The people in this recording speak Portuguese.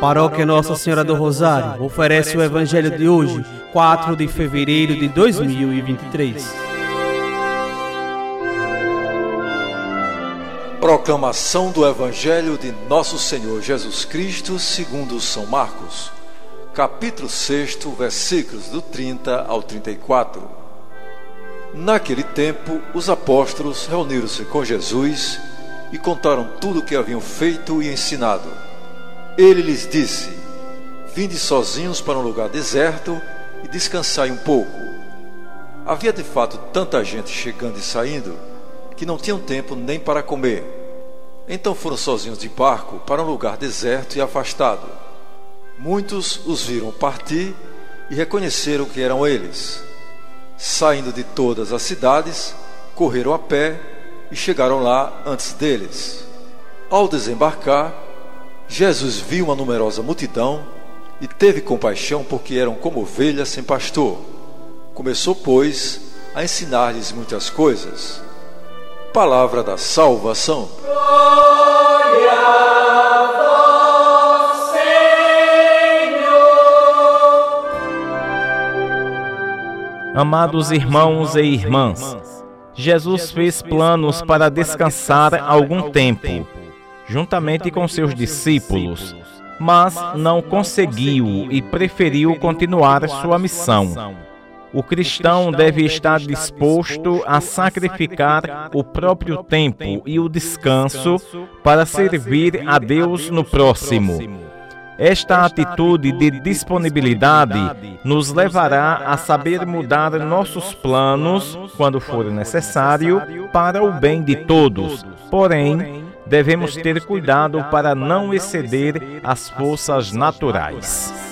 Paróquia Nossa Senhora do Rosário oferece o Evangelho de hoje, 4 de fevereiro de 2023. Proclamação do Evangelho de Nosso Senhor Jesus Cristo, segundo São Marcos, capítulo 6, versículos do 30 ao 34. Naquele tempo, os apóstolos reuniram-se com Jesus e contaram tudo o que haviam feito e ensinado. Ele lhes disse: Vinde sozinhos para um lugar deserto e descansai um pouco. Havia de fato tanta gente chegando e saindo que não tinham tempo nem para comer. Então foram sozinhos de barco para um lugar deserto e afastado. Muitos os viram partir e reconheceram que eram eles. Saindo de todas as cidades, correram a pé e chegaram lá antes deles. Ao desembarcar, Jesus viu uma numerosa multidão e teve compaixão porque eram como ovelhas sem pastor. Começou, pois, a ensinar-lhes muitas coisas. Palavra da salvação. Glória Senhor. Amados irmãos e irmãs, Jesus fez planos para descansar algum tempo, juntamente com seus discípulos, mas não conseguiu e preferiu continuar sua missão. O cristão deve estar disposto a sacrificar o próprio tempo e o descanso para servir a Deus no próximo. Esta atitude de disponibilidade nos levará a saber mudar nossos planos, quando for necessário, para o bem de todos. Porém, devemos ter cuidado para não exceder as forças naturais.